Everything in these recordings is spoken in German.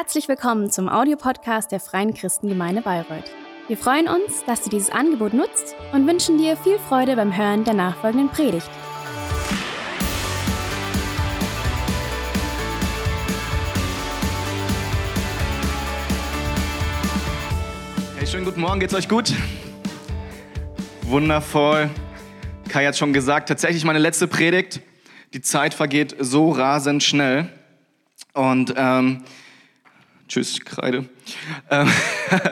Herzlich willkommen zum Audiopodcast der Freien Christengemeinde Bayreuth. Wir freuen uns, dass du dieses Angebot nutzt und wünschen dir viel Freude beim Hören der nachfolgenden Predigt. Hey, schönen guten Morgen, geht's euch gut? Wundervoll. Kai hat schon gesagt, tatsächlich meine letzte Predigt. Die Zeit vergeht so rasend schnell. Und ähm, tschüss, Kreide. Ähm,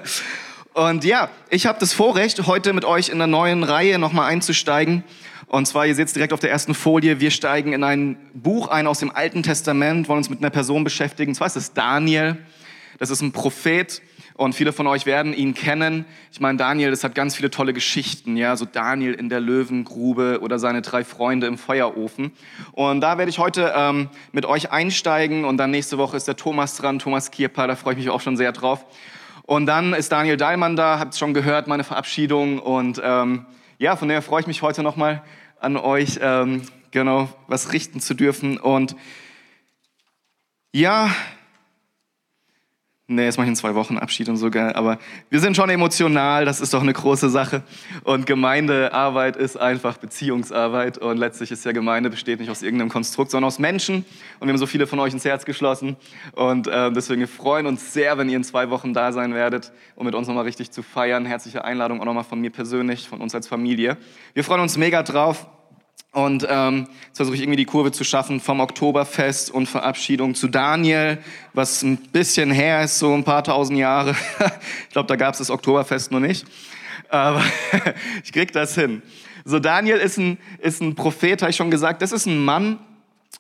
und ja, ich habe das Vorrecht, heute mit euch in der neuen Reihe nochmal einzusteigen. Und zwar, ihr seht es direkt auf der ersten Folie, wir steigen in ein Buch ein aus dem Alten Testament, wollen uns mit einer Person beschäftigen. Und zwar ist es Daniel. Das ist ein Prophet und viele von euch werden ihn kennen. Ich meine, Daniel, das hat ganz viele tolle Geschichten, ja, so Daniel in der Löwengrube oder seine drei Freunde im Feuerofen. Und da werde ich heute ähm, mit euch einsteigen und dann nächste Woche ist der Thomas dran, Thomas Kierpa, da freue ich mich auch schon sehr drauf. Und dann ist Daniel Dahlmann da, habt schon gehört, meine Verabschiedung und ähm, ja, von daher freue ich mich heute nochmal an euch, ähm, genau, was richten zu dürfen und ja, Nee, jetzt mache ich in zwei Wochen Abschied und so geil. Aber wir sind schon emotional, das ist doch eine große Sache. Und Gemeindearbeit ist einfach Beziehungsarbeit. Und letztlich ist ja Gemeinde besteht nicht aus irgendeinem Konstrukt, sondern aus Menschen. Und wir haben so viele von euch ins Herz geschlossen. Und äh, deswegen wir freuen uns sehr, wenn ihr in zwei Wochen da sein werdet, um mit uns nochmal richtig zu feiern. Herzliche Einladung auch nochmal von mir persönlich, von uns als Familie. Wir freuen uns mega drauf. Und ähm, jetzt versuche ich irgendwie die Kurve zu schaffen vom Oktoberfest und Verabschiedung zu Daniel, was ein bisschen her ist, so ein paar tausend Jahre. ich glaube, da gab es das Oktoberfest noch nicht. Aber ich krieg das hin. So, Daniel ist ein, ist ein Prophet, habe ich schon gesagt. Das ist ein Mann,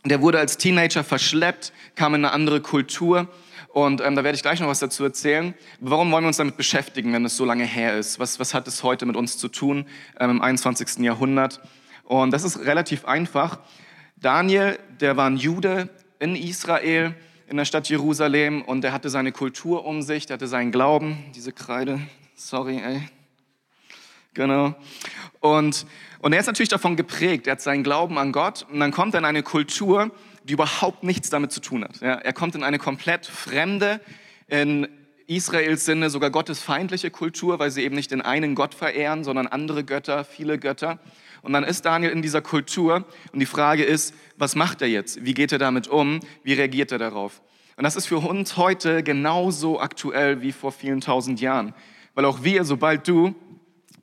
der wurde als Teenager verschleppt, kam in eine andere Kultur. Und ähm, da werde ich gleich noch was dazu erzählen. Warum wollen wir uns damit beschäftigen, wenn es so lange her ist? Was, was hat es heute mit uns zu tun ähm, im 21. Jahrhundert? Und das ist relativ einfach. Daniel, der war ein Jude in Israel, in der Stadt Jerusalem, und der hatte seine Kultur um sich, der hatte seinen Glauben, diese Kreide, sorry, ey. Genau. Und, und er ist natürlich davon geprägt, er hat seinen Glauben an Gott, und dann kommt er in eine Kultur, die überhaupt nichts damit zu tun hat. Ja, er kommt in eine komplett fremde, in Israels Sinne sogar gottesfeindliche Kultur, weil sie eben nicht den einen Gott verehren, sondern andere Götter, viele Götter. Und dann ist Daniel in dieser Kultur und die Frage ist, was macht er jetzt? Wie geht er damit um? Wie reagiert er darauf? Und das ist für uns heute genauso aktuell wie vor vielen tausend Jahren. Weil auch wir, sobald du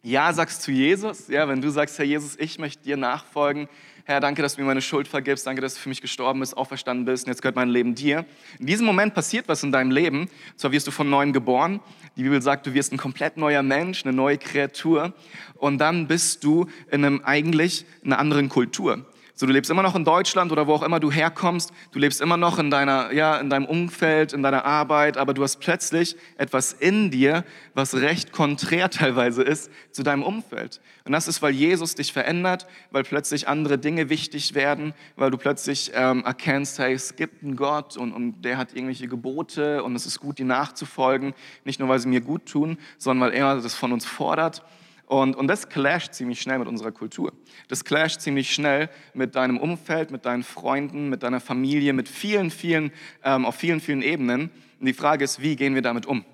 Ja sagst zu Jesus, ja, wenn du sagst, Herr Jesus, ich möchte dir nachfolgen, Herr, danke, dass du mir meine Schuld vergibst, danke, dass du für mich gestorben bist, auferstanden bist. Und jetzt gehört mein Leben dir. In diesem Moment passiert was in deinem Leben, zwar wirst du von neuem geboren, die Bibel sagt, du wirst ein komplett neuer Mensch, eine neue Kreatur. Und dann bist du in einem eigentlich einer anderen Kultur. So, du lebst immer noch in Deutschland oder wo auch immer du herkommst. Du lebst immer noch in deiner, ja, in deinem Umfeld, in deiner Arbeit, aber du hast plötzlich etwas in dir, was recht konträr teilweise ist zu deinem Umfeld. Und das ist, weil Jesus dich verändert, weil plötzlich andere Dinge wichtig werden, weil du plötzlich ähm, erkennst, hey, es gibt einen Gott und, und der hat irgendwelche Gebote und es ist gut, die nachzufolgen. Nicht nur, weil sie mir gut tun, sondern weil er das von uns fordert. Und, und das clasht ziemlich schnell mit unserer Kultur. Das clasht ziemlich schnell mit deinem Umfeld, mit deinen Freunden, mit deiner Familie, mit vielen, vielen, ähm, auf vielen, vielen Ebenen. Und die Frage ist, wie gehen wir damit um?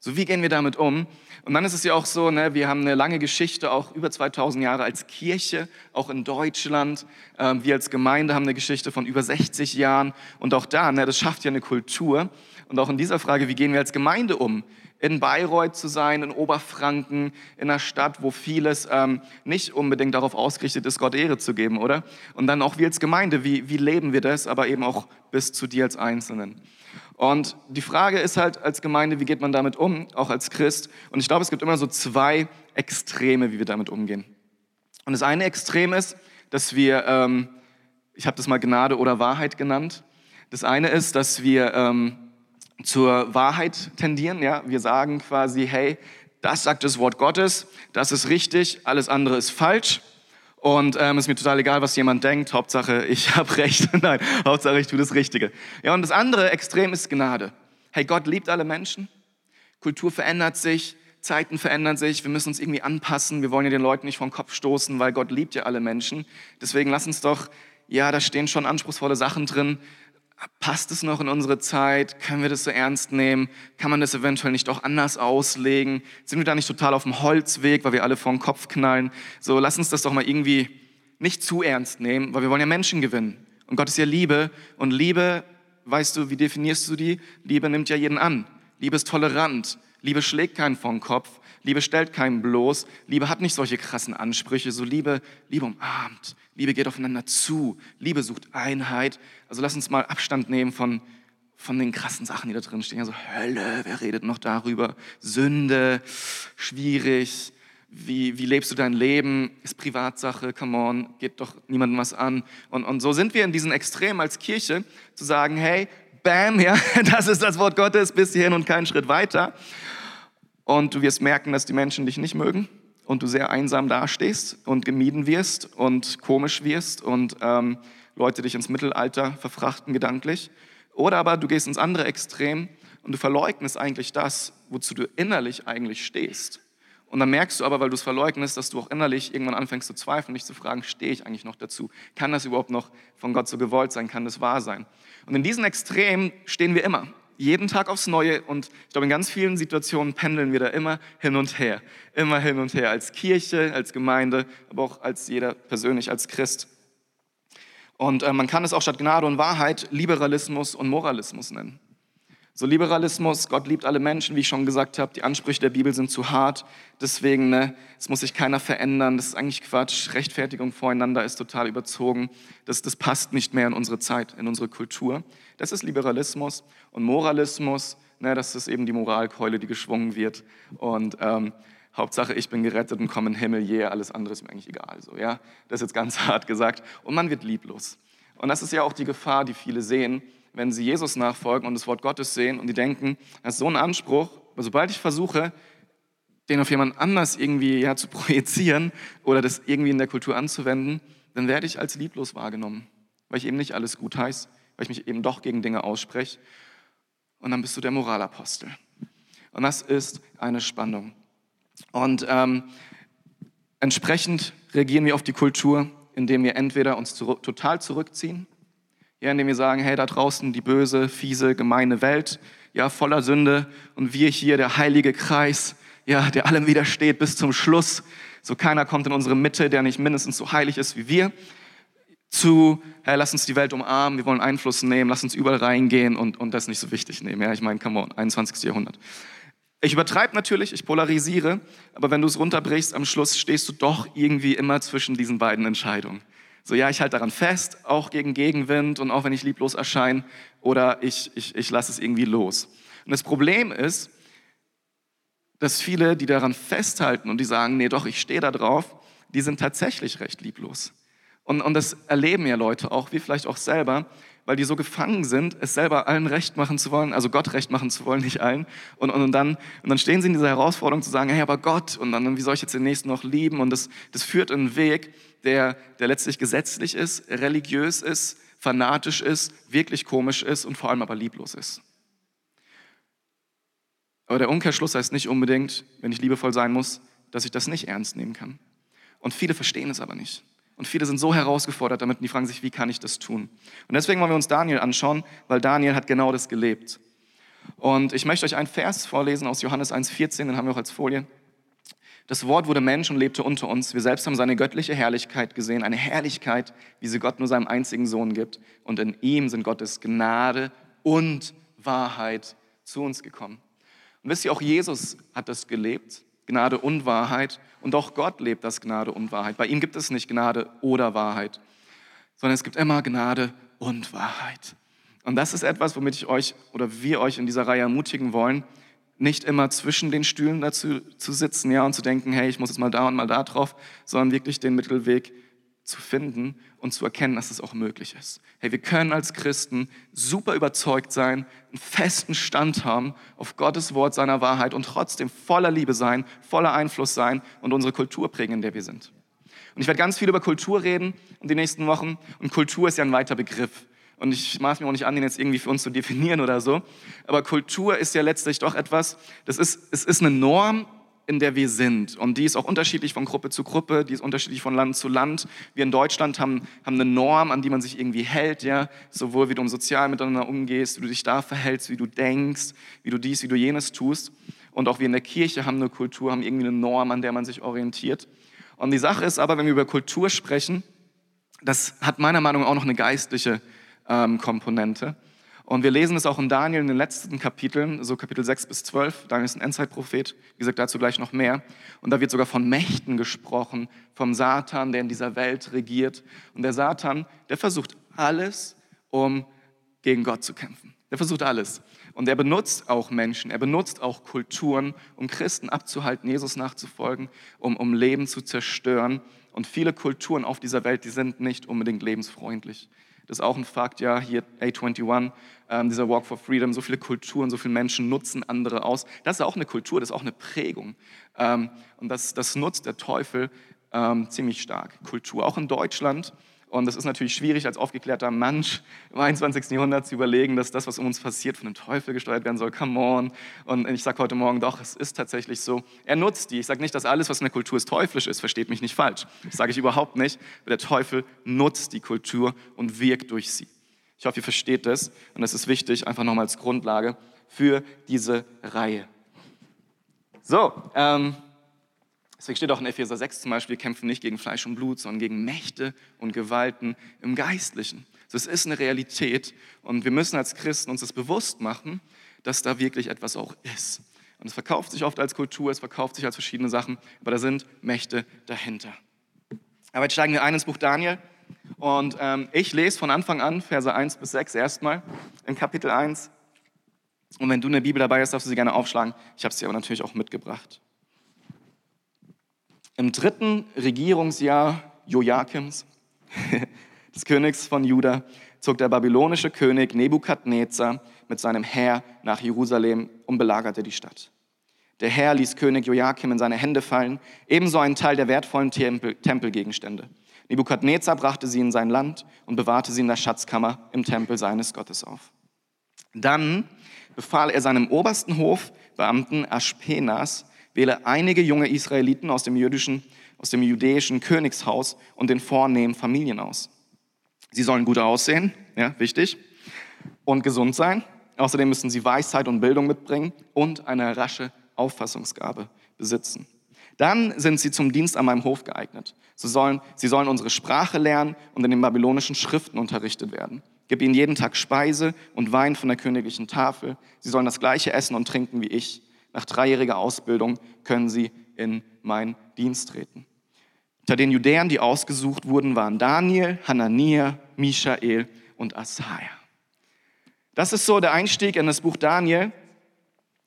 So, wie gehen wir damit um? Und dann ist es ja auch so, ne, wir haben eine lange Geschichte, auch über 2000 Jahre als Kirche, auch in Deutschland. Ähm, wir als Gemeinde haben eine Geschichte von über 60 Jahren. Und auch da, ne, das schafft ja eine Kultur. Und auch in dieser Frage, wie gehen wir als Gemeinde um? In Bayreuth zu sein, in Oberfranken, in einer Stadt, wo vieles ähm, nicht unbedingt darauf ausgerichtet ist, Gott Ehre zu geben, oder? Und dann auch wir als Gemeinde, wie, wie leben wir das, aber eben auch bis zu dir als Einzelnen. Und die Frage ist halt als Gemeinde, wie geht man damit um, auch als Christ? Und ich glaube, es gibt immer so zwei Extreme, wie wir damit umgehen. Und das eine Extrem ist, dass wir, ähm, ich habe das mal Gnade oder Wahrheit genannt. Das eine ist, dass wir ähm, zur Wahrheit tendieren. Ja? Wir sagen quasi, hey, das sagt das Wort Gottes, das ist richtig, alles andere ist falsch. Und ähm, ist mir total egal, was jemand denkt. Hauptsache, ich habe recht. Nein, Hauptsache, ich tue das Richtige. Ja, und das andere Extrem ist Gnade. Hey, Gott liebt alle Menschen. Kultur verändert sich, Zeiten verändern sich. Wir müssen uns irgendwie anpassen. Wir wollen ja den Leuten nicht vom Kopf stoßen, weil Gott liebt ja alle Menschen. Deswegen lass uns doch, ja, da stehen schon anspruchsvolle Sachen drin, passt es noch in unsere Zeit? Können wir das so ernst nehmen? Kann man das eventuell nicht auch anders auslegen? Sind wir da nicht total auf dem Holzweg, weil wir alle vor den Kopf knallen? So, lass uns das doch mal irgendwie nicht zu ernst nehmen, weil wir wollen ja Menschen gewinnen. Und Gott ist ja Liebe. Und Liebe, weißt du, wie definierst du die? Liebe nimmt ja jeden an. Liebe ist tolerant. Liebe schlägt keinen vor den Kopf. Liebe stellt keinen bloß. Liebe hat nicht solche krassen Ansprüche. So Liebe, Liebe umarmt. Liebe geht aufeinander zu. Liebe sucht Einheit. Also lass uns mal Abstand nehmen von, von den krassen Sachen, die da drin stehen. Also Hölle, wer redet noch darüber? Sünde, schwierig. Wie, wie lebst du dein Leben? Ist Privatsache, come on, geht doch niemandem was an. Und, und so sind wir in diesen Extremen als Kirche, zu sagen, hey, bam, ja, das ist das Wort Gottes, bis hierhin und keinen Schritt weiter. Und du wirst merken, dass die Menschen dich nicht mögen und du sehr einsam dastehst und gemieden wirst und komisch wirst und ähm, Leute dich ins Mittelalter verfrachten gedanklich. Oder aber du gehst ins andere Extrem und du verleugnest eigentlich das, wozu du innerlich eigentlich stehst. Und dann merkst du aber, weil du es verleugnest, dass du auch innerlich irgendwann anfängst zu zweifeln, dich zu fragen, stehe ich eigentlich noch dazu? Kann das überhaupt noch von Gott so gewollt sein? Kann das wahr sein? Und in diesen Extremen stehen wir immer jeden Tag aufs Neue und ich glaube, in ganz vielen Situationen pendeln wir da immer hin und her. Immer hin und her als Kirche, als Gemeinde, aber auch als jeder persönlich, als Christ. Und äh, man kann es auch statt Gnade und Wahrheit Liberalismus und Moralismus nennen. So Liberalismus, Gott liebt alle Menschen, wie ich schon gesagt habe, die Ansprüche der Bibel sind zu hart, deswegen, ne, es muss sich keiner verändern, das ist eigentlich Quatsch, Rechtfertigung voreinander ist total überzogen, das, das passt nicht mehr in unsere Zeit, in unsere Kultur. Das ist Liberalismus und Moralismus, ne, das ist eben die Moralkeule, die geschwungen wird. Und ähm, Hauptsache, ich bin gerettet und komme in den Himmel, yeah, alles andere ist mir eigentlich egal. So, ja? Das ist jetzt ganz hart gesagt. Und man wird lieblos. Und das ist ja auch die Gefahr, die viele sehen, wenn sie Jesus nachfolgen und das Wort Gottes sehen und die denken, das ist so ein Anspruch, aber sobald ich versuche, den auf jemand anders irgendwie ja, zu projizieren oder das irgendwie in der Kultur anzuwenden, dann werde ich als lieblos wahrgenommen, weil ich eben nicht alles gut heiße, weil ich mich eben doch gegen Dinge ausspreche. Und dann bist du der Moralapostel. Und das ist eine Spannung. Und ähm, entsprechend reagieren wir auf die Kultur, indem wir entweder uns zu, total zurückziehen ja, indem wir sagen, hey, da draußen die böse, fiese, gemeine Welt, ja, voller Sünde und wir hier, der heilige Kreis, ja, der allem widersteht bis zum Schluss. So keiner kommt in unsere Mitte, der nicht mindestens so heilig ist wie wir. Zu, hey, lass uns die Welt umarmen, wir wollen Einfluss nehmen, lass uns überall reingehen und, und das nicht so wichtig nehmen. Ja, ich meine, come on, 21. Jahrhundert. Ich übertreibe natürlich, ich polarisiere, aber wenn du es runterbrichst, am Schluss stehst du doch irgendwie immer zwischen diesen beiden Entscheidungen. So, ja, ich halte daran fest, auch gegen Gegenwind und auch wenn ich lieblos erscheine, oder ich, ich, ich lasse es irgendwie los. Und das Problem ist, dass viele, die daran festhalten und die sagen, nee, doch, ich stehe da drauf, die sind tatsächlich recht lieblos. Und, und das erleben ja Leute auch, wie vielleicht auch selber, weil die so gefangen sind, es selber allen recht machen zu wollen, also Gott recht machen zu wollen, nicht allen. Und, und, und, dann, und dann stehen sie in dieser Herausforderung zu sagen, hey, aber Gott, und dann, wie soll ich jetzt den Nächsten noch lieben? Und das, das führt einen Weg, der, der letztlich gesetzlich ist, religiös ist, fanatisch ist, wirklich komisch ist und vor allem aber lieblos ist. Aber der Umkehrschluss heißt nicht unbedingt, wenn ich liebevoll sein muss, dass ich das nicht ernst nehmen kann. Und viele verstehen es aber nicht. Und viele sind so herausgefordert damit, und die fragen sich, wie kann ich das tun? Und deswegen wollen wir uns Daniel anschauen, weil Daniel hat genau das gelebt. Und ich möchte euch einen Vers vorlesen aus Johannes 1,14, den haben wir auch als Folie. Das Wort wurde Mensch und lebte unter uns. Wir selbst haben seine göttliche Herrlichkeit gesehen, eine Herrlichkeit, wie sie Gott nur seinem einzigen Sohn gibt. Und in ihm sind Gottes Gnade und Wahrheit zu uns gekommen. Und wisst ihr, auch Jesus hat das gelebt, Gnade und Wahrheit. Und auch Gott lebt das Gnade und Wahrheit. Bei ihm gibt es nicht Gnade oder Wahrheit, sondern es gibt immer Gnade und Wahrheit. Und das ist etwas, womit ich euch oder wir euch in dieser Reihe ermutigen wollen, nicht immer zwischen den Stühlen dazu zu sitzen, ja, und zu denken, hey, ich muss jetzt mal da und mal da drauf, sondern wirklich den Mittelweg zu finden und zu erkennen, dass es auch möglich ist. Hey, wir können als Christen super überzeugt sein, einen festen Stand haben auf Gottes Wort seiner Wahrheit und trotzdem voller Liebe sein, voller Einfluss sein und unsere Kultur prägen, in der wir sind. Und ich werde ganz viel über Kultur reden in den nächsten Wochen und Kultur ist ja ein weiter Begriff. Und ich maß mir auch nicht an, den jetzt irgendwie für uns zu definieren oder so. Aber Kultur ist ja letztlich doch etwas, das ist, es ist eine Norm in der wir sind. Und die ist auch unterschiedlich von Gruppe zu Gruppe, die ist unterschiedlich von Land zu Land. Wir in Deutschland haben, haben eine Norm, an die man sich irgendwie hält, ja, sowohl wie du im Sozialen miteinander umgehst, wie du dich da verhältst, wie du denkst, wie du dies, wie du jenes tust. Und auch wir in der Kirche haben eine Kultur, haben irgendwie eine Norm, an der man sich orientiert. Und die Sache ist aber, wenn wir über Kultur sprechen, das hat meiner Meinung nach auch noch eine geistliche ähm, Komponente. Und wir lesen es auch in Daniel in den letzten Kapiteln, so Kapitel 6 bis 12. Daniel ist ein Endzeitprophet, wie gesagt, dazu gleich noch mehr. Und da wird sogar von Mächten gesprochen, vom Satan, der in dieser Welt regiert. Und der Satan, der versucht alles, um gegen Gott zu kämpfen. Der versucht alles. Und er benutzt auch Menschen, er benutzt auch Kulturen, um Christen abzuhalten, Jesus nachzufolgen, um, um Leben zu zerstören. Und viele Kulturen auf dieser Welt, die sind nicht unbedingt lebensfreundlich. Das ist auch ein Fakt, ja, hier A21, ähm, dieser Walk for Freedom, so viele Kulturen, so viele Menschen nutzen andere aus. Das ist auch eine Kultur, das ist auch eine Prägung. Ähm, und das, das nutzt der Teufel ähm, ziemlich stark. Kultur, auch in Deutschland und es ist natürlich schwierig, als aufgeklärter Mensch im 21. Jahrhundert zu überlegen, dass das, was um uns passiert, von dem Teufel gesteuert werden soll. Come on. Und ich sage heute Morgen, doch, es ist tatsächlich so. Er nutzt die. Ich sage nicht, dass alles, was in der Kultur ist, teuflisch ist. Versteht mich nicht falsch. Das sage ich überhaupt nicht. Der Teufel nutzt die Kultur und wirkt durch sie. Ich hoffe, ihr versteht das. Und das ist wichtig, einfach nochmal als Grundlage für diese Reihe. So, ähm, Deswegen steht auch in Epheser 6 zum Beispiel, wir kämpfen nicht gegen Fleisch und Blut, sondern gegen Mächte und Gewalten im Geistlichen. Das ist eine Realität und wir müssen als Christen uns das bewusst machen, dass da wirklich etwas auch ist. Und es verkauft sich oft als Kultur, es verkauft sich als verschiedene Sachen, aber da sind Mächte dahinter. Aber jetzt steigen wir ein ins Buch Daniel und ähm, ich lese von Anfang an Verse 1 bis 6 erstmal in Kapitel 1. Und wenn du eine Bibel dabei hast, darfst du sie gerne aufschlagen. Ich habe sie aber natürlich auch mitgebracht. Im dritten Regierungsjahr Joachims, des Königs von Juda, zog der babylonische König Nebukadnezar mit seinem Heer nach Jerusalem und belagerte die Stadt. Der Herr ließ König Joachim in seine Hände fallen, ebenso einen Teil der wertvollen Tempel, Tempelgegenstände. Nebukadnezar brachte sie in sein Land und bewahrte sie in der Schatzkammer im Tempel seines Gottes auf. Dann befahl er seinem obersten Hofbeamten Aschpenas, wähle einige junge Israeliten aus dem jüdischen, aus dem judäischen Königshaus und den vornehmen Familien aus. Sie sollen gut aussehen, ja, wichtig, und gesund sein. Außerdem müssen sie Weisheit und Bildung mitbringen und eine rasche Auffassungsgabe besitzen. Dann sind sie zum Dienst an meinem Hof geeignet. Sie sollen, sie sollen unsere Sprache lernen und in den babylonischen Schriften unterrichtet werden. Gib ihnen jeden Tag Speise und Wein von der königlichen Tafel. Sie sollen das gleiche essen und trinken wie ich. Nach dreijähriger Ausbildung können sie in meinen Dienst treten. Unter den Judäern, die ausgesucht wurden, waren Daniel, Hanania, Michael und Asaja. Das ist so der Einstieg in das Buch Daniel.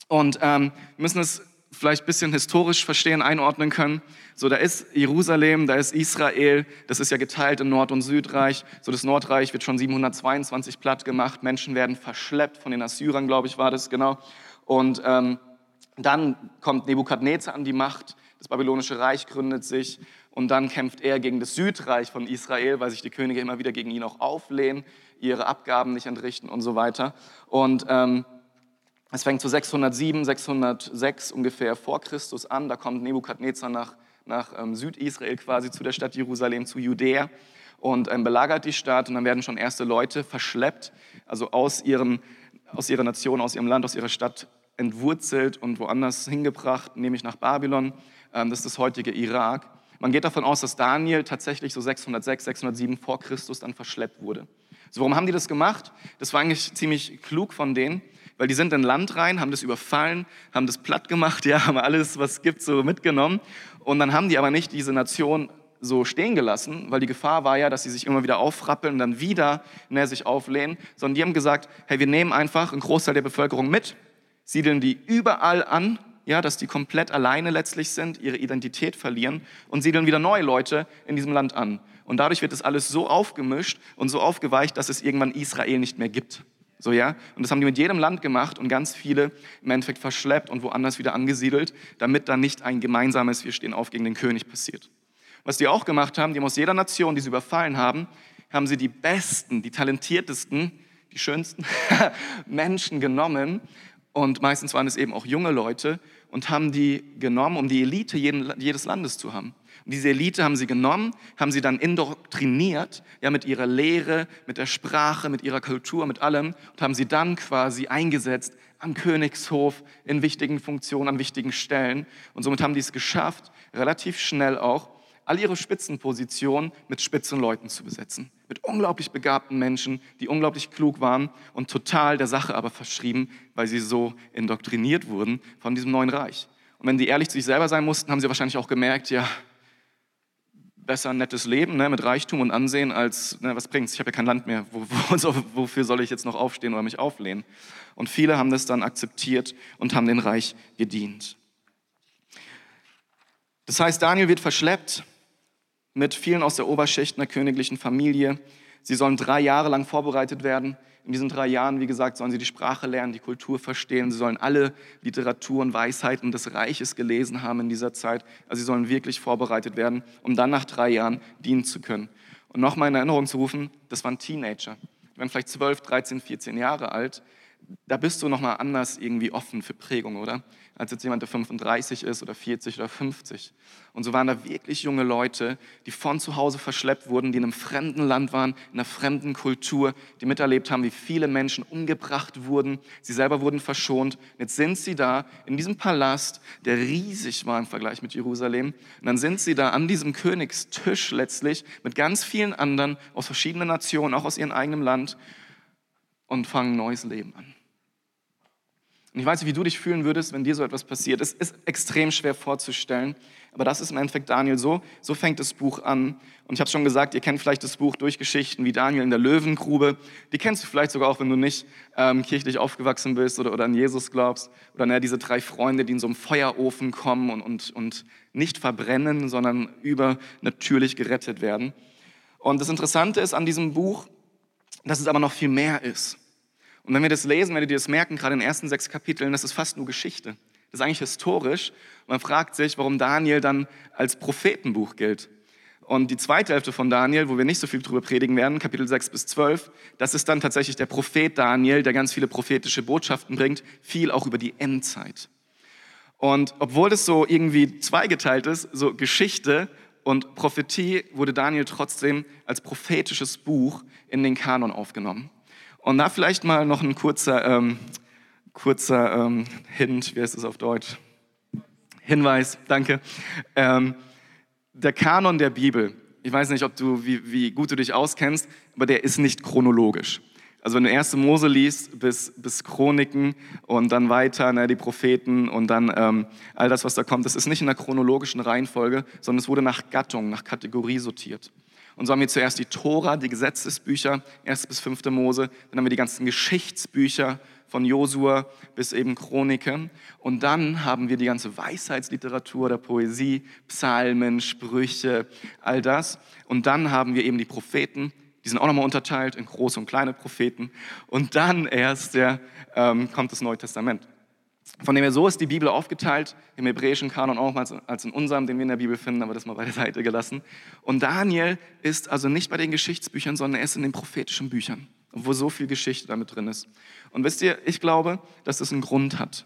Und ähm, wir müssen es vielleicht ein bisschen historisch verstehen, einordnen können. So, da ist Jerusalem, da ist Israel, das ist ja geteilt in Nord- und Südreich. So, das Nordreich wird schon 722 platt gemacht, Menschen werden verschleppt von den Assyrern, glaube ich, war das, genau. Und ähm, dann kommt Nebukadnezar an die Macht, das babylonische Reich gründet sich und dann kämpft er gegen das Südreich von Israel, weil sich die Könige immer wieder gegen ihn auch auflehnen, ihre Abgaben nicht entrichten und so weiter. Und ähm, es fängt zu 607, 606 ungefähr vor Christus an. Da kommt Nebukadnezar nach, nach ähm, Südisrael quasi zu der Stadt Jerusalem, zu Judäa und ähm, belagert die Stadt. Und dann werden schon erste Leute verschleppt, also aus, ihrem, aus ihrer Nation, aus ihrem Land, aus ihrer Stadt entwurzelt und woanders hingebracht, nämlich nach Babylon. Ähm, das ist das heutige Irak. Man geht davon aus, dass Daniel tatsächlich so 606, 607 vor Christus dann verschleppt wurde. So, warum haben die das gemacht? Das war eigentlich ziemlich klug von denen, weil die sind in Land rein, haben das überfallen, haben das platt gemacht, ja, haben alles, was es gibt, so mitgenommen. Und dann haben die aber nicht diese Nation so stehen gelassen, weil die Gefahr war ja, dass sie sich immer wieder aufrappeln und dann wieder näher sich auflehnen, sondern die haben gesagt, hey, wir nehmen einfach einen Großteil der Bevölkerung mit siedeln die überall an, ja, dass die komplett alleine letztlich sind, ihre Identität verlieren und siedeln wieder neue Leute in diesem Land an. Und dadurch wird das alles so aufgemischt und so aufgeweicht, dass es irgendwann Israel nicht mehr gibt. So, ja? Und das haben die mit jedem Land gemacht und ganz viele im Endeffekt verschleppt und woanders wieder angesiedelt, damit dann nicht ein gemeinsames Wir stehen auf gegen den König passiert. Was die auch gemacht haben, die haben aus jeder Nation, die sie überfallen haben, haben sie die besten, die talentiertesten, die schönsten Menschen genommen Und meistens waren es eben auch junge Leute und haben die genommen, um die Elite jeden, jedes Landes zu haben. Und diese Elite haben sie genommen, haben sie dann indoktriniert, ja, mit ihrer Lehre, mit der Sprache, mit ihrer Kultur, mit allem, und haben sie dann quasi eingesetzt am Königshof, in wichtigen Funktionen, an wichtigen Stellen. Und somit haben die es geschafft, relativ schnell auch, all ihre Spitzenpositionen mit Spitzenleuten zu besetzen. Mit unglaublich begabten Menschen, die unglaublich klug waren und total der Sache aber verschrieben, weil sie so indoktriniert wurden von diesem neuen Reich. Und wenn die ehrlich zu sich selber sein mussten, haben sie wahrscheinlich auch gemerkt, ja, besser ein nettes Leben ne, mit Reichtum und Ansehen als, ne, was bringt's, ich habe ja kein Land mehr, wo, wo, wofür soll ich jetzt noch aufstehen oder mich auflehnen? Und viele haben das dann akzeptiert und haben den Reich gedient. Das heißt, Daniel wird verschleppt mit vielen aus der Oberschicht einer königlichen Familie. Sie sollen drei Jahre lang vorbereitet werden. In diesen drei Jahren, wie gesagt, sollen sie die Sprache lernen, die Kultur verstehen. Sie sollen alle Literatur und Weisheiten des Reiches gelesen haben in dieser Zeit. Also sie sollen wirklich vorbereitet werden, um dann nach drei Jahren dienen zu können. Und nochmal in Erinnerung zu rufen, das waren Teenager. Die waren vielleicht 12, 13, 14 Jahre alt da bist du nochmal anders irgendwie offen für Prägung, oder? Als jetzt jemand, der 35 ist oder 40 oder 50. Und so waren da wirklich junge Leute, die von zu Hause verschleppt wurden, die in einem fremden Land waren, in einer fremden Kultur, die miterlebt haben, wie viele Menschen umgebracht wurden. Sie selber wurden verschont. Jetzt sind sie da in diesem Palast, der riesig war im Vergleich mit Jerusalem. Und dann sind sie da an diesem Königstisch letztlich mit ganz vielen anderen aus verschiedenen Nationen, auch aus ihrem eigenen Land und fangen ein neues Leben an. Und ich weiß nicht, wie du dich fühlen würdest, wenn dir so etwas passiert. Es ist extrem schwer vorzustellen, aber das ist im Endeffekt Daniel so. So fängt das Buch an. Und ich habe schon gesagt, ihr kennt vielleicht das Buch durch Geschichten wie Daniel in der Löwengrube. Die kennst du vielleicht sogar auch, wenn du nicht ähm, kirchlich aufgewachsen bist oder, oder an Jesus glaubst. Oder na, diese drei Freunde, die in so einem Feuerofen kommen und, und, und nicht verbrennen, sondern übernatürlich gerettet werden. Und das Interessante ist an diesem Buch, dass es aber noch viel mehr ist. Und wenn wir das lesen, werdet ihr das merken, gerade in den ersten sechs Kapiteln, das ist fast nur Geschichte. Das ist eigentlich historisch. Man fragt sich, warum Daniel dann als Prophetenbuch gilt. Und die zweite Hälfte von Daniel, wo wir nicht so viel drüber predigen werden, Kapitel 6 bis 12, das ist dann tatsächlich der Prophet Daniel, der ganz viele prophetische Botschaften bringt, viel auch über die Endzeit. Und obwohl das so irgendwie zweigeteilt ist, so Geschichte und Prophetie, wurde Daniel trotzdem als prophetisches Buch in den Kanon aufgenommen. Und da vielleicht mal noch ein kurzer, ähm, kurzer ähm, Hint, wie heißt es auf Deutsch? Hinweis, danke. Ähm, der Kanon der Bibel, ich weiß nicht, ob du, wie, wie gut du dich auskennst, aber der ist nicht chronologisch. Also wenn du erste Mose liest bis, bis Chroniken und dann weiter ne, die Propheten und dann ähm, all das, was da kommt, das ist nicht in der chronologischen Reihenfolge, sondern es wurde nach Gattung, nach Kategorie sortiert. Und so haben wir zuerst die Tora, die Gesetzesbücher, 1 bis 5. Mose, dann haben wir die ganzen Geschichtsbücher von Josua bis eben Chroniken. Und dann haben wir die ganze Weisheitsliteratur der Poesie, Psalmen, Sprüche, all das. Und dann haben wir eben die Propheten, die sind auch nochmal unterteilt in große und kleine Propheten. Und dann erst der, ähm, kommt das Neue Testament. Von dem her, so ist die Bibel aufgeteilt, im hebräischen Kanon auch als in unserem, den wir in der Bibel finden, aber das mal beiseite gelassen. Und Daniel ist also nicht bei den Geschichtsbüchern, sondern er ist in den prophetischen Büchern, wo so viel Geschichte damit drin ist. Und wisst ihr, ich glaube, dass das einen Grund hat.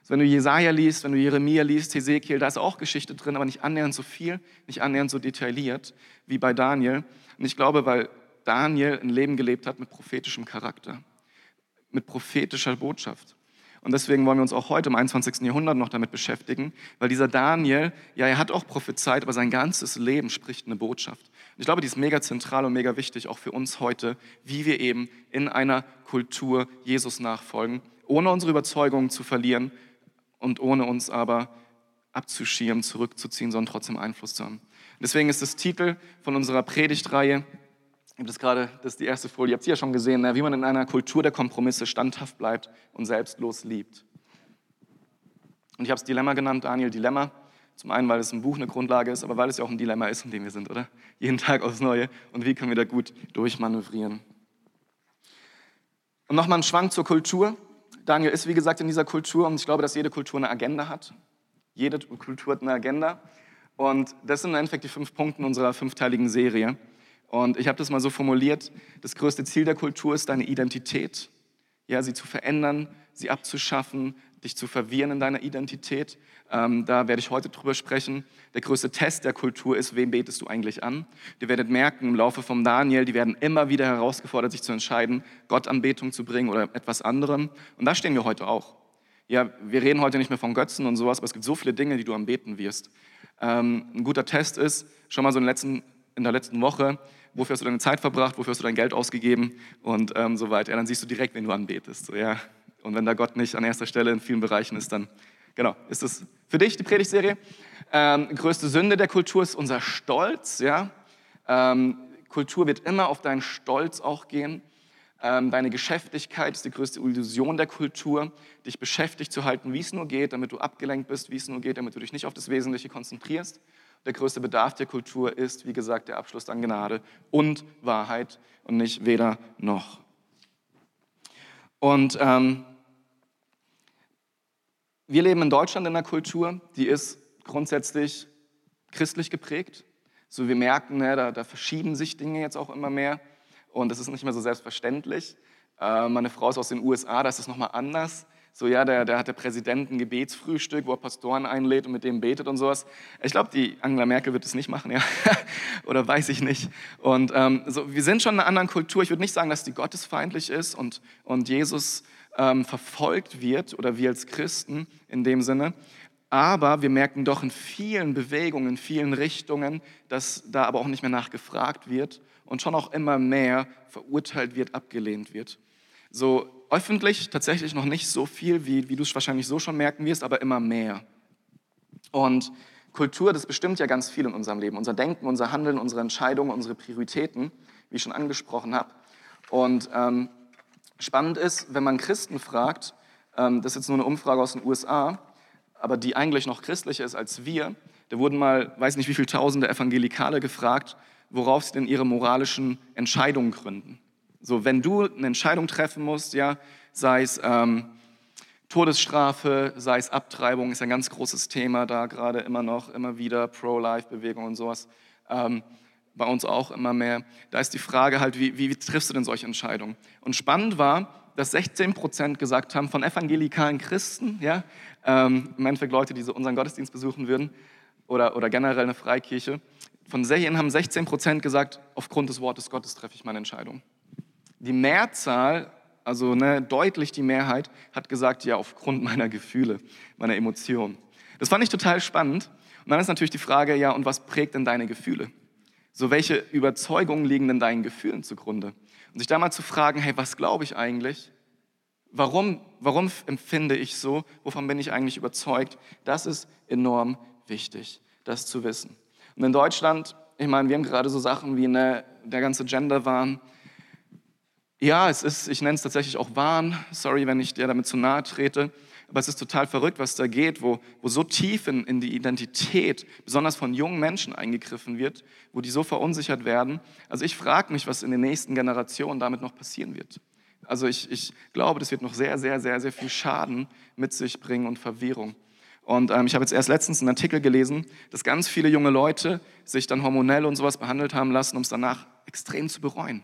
Also wenn du Jesaja liest, wenn du Jeremia liest, Hesekiel, da ist auch Geschichte drin, aber nicht annähernd so viel, nicht annähernd so detailliert wie bei Daniel. Und ich glaube, weil Daniel ein Leben gelebt hat mit prophetischem Charakter, mit prophetischer Botschaft. Und deswegen wollen wir uns auch heute im 21. Jahrhundert noch damit beschäftigen, weil dieser Daniel, ja, er hat auch prophezeit, aber sein ganzes Leben spricht eine Botschaft. Und ich glaube, die ist mega zentral und mega wichtig, auch für uns heute, wie wir eben in einer Kultur Jesus nachfolgen, ohne unsere Überzeugungen zu verlieren und ohne uns aber abzuschirmen, zurückzuziehen, sondern trotzdem Einfluss zu haben. Deswegen ist das Titel von unserer Predigtreihe ich habe das gerade, das ist die erste Folie, ihr habt sie ja schon gesehen, ne? wie man in einer Kultur der Kompromisse standhaft bleibt und selbstlos liebt. Und ich habe es Dilemma genannt, Daniel Dilemma. Zum einen, weil es ein Buch eine Grundlage ist, aber weil es ja auch ein Dilemma ist, in dem wir sind, oder? Jeden Tag aufs Neue. Und wie können wir da gut durchmanövrieren? Und nochmal ein Schwank zur Kultur. Daniel ist, wie gesagt, in dieser Kultur und ich glaube, dass jede Kultur eine Agenda hat. Jede Kultur hat eine Agenda. Und das sind im Endeffekt die fünf Punkte unserer fünfteiligen Serie. Und ich habe das mal so formuliert, das größte Ziel der Kultur ist deine Identität. ja, sie zu verändern, sie abzuschaffen, dich zu verwirren in deiner Identität. Ähm, da werde ich heute drüber sprechen. Der größte Test der Kultur ist, wem betest du eigentlich an? Ihr werdet merken im Laufe vom Daniel, die werden immer wieder herausgefordert, sich zu entscheiden, Gott Anbetung zu bringen oder etwas anderem. Und da stehen wir heute auch. Ja, wir reden heute nicht mehr von Götzen und sowas, aber es gibt so viele Dinge, die du anbeten wirst. Ähm, ein guter Test ist, schon mal so in, letzten, in der letzten Woche, wofür hast du deine Zeit verbracht, wofür hast du dein Geld ausgegeben und ähm, so weiter. Ja, dann siehst du direkt, wen du anbetest. So, ja. Und wenn da Gott nicht an erster Stelle in vielen Bereichen ist, dann genau, ist das für dich die Predigtserie. Ähm, größte Sünde der Kultur ist unser Stolz. Ja? Ähm, Kultur wird immer auf deinen Stolz auch gehen. Ähm, deine Geschäftigkeit ist die größte Illusion der Kultur, dich beschäftigt zu halten, wie es nur geht, damit du abgelenkt bist, wie es nur geht, damit du dich nicht auf das Wesentliche konzentrierst. Der größte Bedarf der Kultur ist, wie gesagt, der Abschluss an Gnade und Wahrheit und nicht weder noch. Und ähm, wir leben in Deutschland in einer Kultur, die ist grundsätzlich christlich geprägt. So wir merken, ne, da, da verschieben sich Dinge jetzt auch immer mehr und das ist nicht mehr so selbstverständlich. Äh, meine Frau ist aus den USA, da ist es nochmal anders. So, ja, der, der hat der Präsident ein Gebetsfrühstück, wo er Pastoren einlädt und mit dem betet und sowas. Ich glaube, die Angela Merkel wird es nicht machen, ja. Oder weiß ich nicht. Und ähm, so, wir sind schon in einer anderen Kultur. Ich würde nicht sagen, dass die gottesfeindlich ist und, und Jesus ähm, verfolgt wird oder wir als Christen in dem Sinne. Aber wir merken doch in vielen Bewegungen, in vielen Richtungen, dass da aber auch nicht mehr nachgefragt wird und schon auch immer mehr verurteilt wird, abgelehnt wird. So öffentlich tatsächlich noch nicht so viel, wie, wie du es wahrscheinlich so schon merken wirst, aber immer mehr. Und Kultur, das bestimmt ja ganz viel in unserem Leben. Unser Denken, unser Handeln, unsere Entscheidungen, unsere Prioritäten, wie ich schon angesprochen habe. Und ähm, spannend ist, wenn man Christen fragt, ähm, das ist jetzt nur eine Umfrage aus den USA, aber die eigentlich noch christlicher ist als wir, da wurden mal, weiß nicht wie viele tausende Evangelikale gefragt, worauf sie denn ihre moralischen Entscheidungen gründen. So, wenn du eine Entscheidung treffen musst, ja, sei es ähm, Todesstrafe, sei es Abtreibung, ist ein ganz großes Thema da gerade immer noch, immer wieder Pro-Life-Bewegung und sowas. Ähm, bei uns auch immer mehr. Da ist die Frage halt, wie, wie, wie triffst du denn solche Entscheidungen? Und spannend war, dass 16 Prozent gesagt haben, von evangelikalen Christen, ja, ähm, im Endeffekt Leute, die so unseren Gottesdienst besuchen würden oder, oder generell eine Freikirche, von denen haben 16 Prozent gesagt, aufgrund des Wortes Gottes treffe ich meine Entscheidung. Die Mehrzahl, also ne, deutlich die Mehrheit, hat gesagt, ja, aufgrund meiner Gefühle, meiner Emotionen. Das fand ich total spannend. Und dann ist natürlich die Frage, ja, und was prägt denn deine Gefühle? So, welche Überzeugungen liegen denn deinen Gefühlen zugrunde? Und sich da mal zu fragen, hey, was glaube ich eigentlich? Warum, warum empfinde ich so? Wovon bin ich eigentlich überzeugt? Das ist enorm wichtig, das zu wissen. Und in Deutschland, ich meine, wir haben gerade so Sachen wie eine, der ganze Gender-Wahn, ja, es ist, ich nenne es tatsächlich auch Wahn. Sorry, wenn ich dir damit zu nahe trete. Aber es ist total verrückt, was da geht, wo, wo so tief in, in die Identität, besonders von jungen Menschen eingegriffen wird, wo die so verunsichert werden. Also ich frage mich, was in den nächsten Generationen damit noch passieren wird. Also ich, ich glaube, das wird noch sehr, sehr, sehr, sehr viel Schaden mit sich bringen und Verwirrung. Und ähm, ich habe jetzt erst letztens einen Artikel gelesen, dass ganz viele junge Leute sich dann hormonell und sowas behandelt haben lassen, um es danach extrem zu bereuen.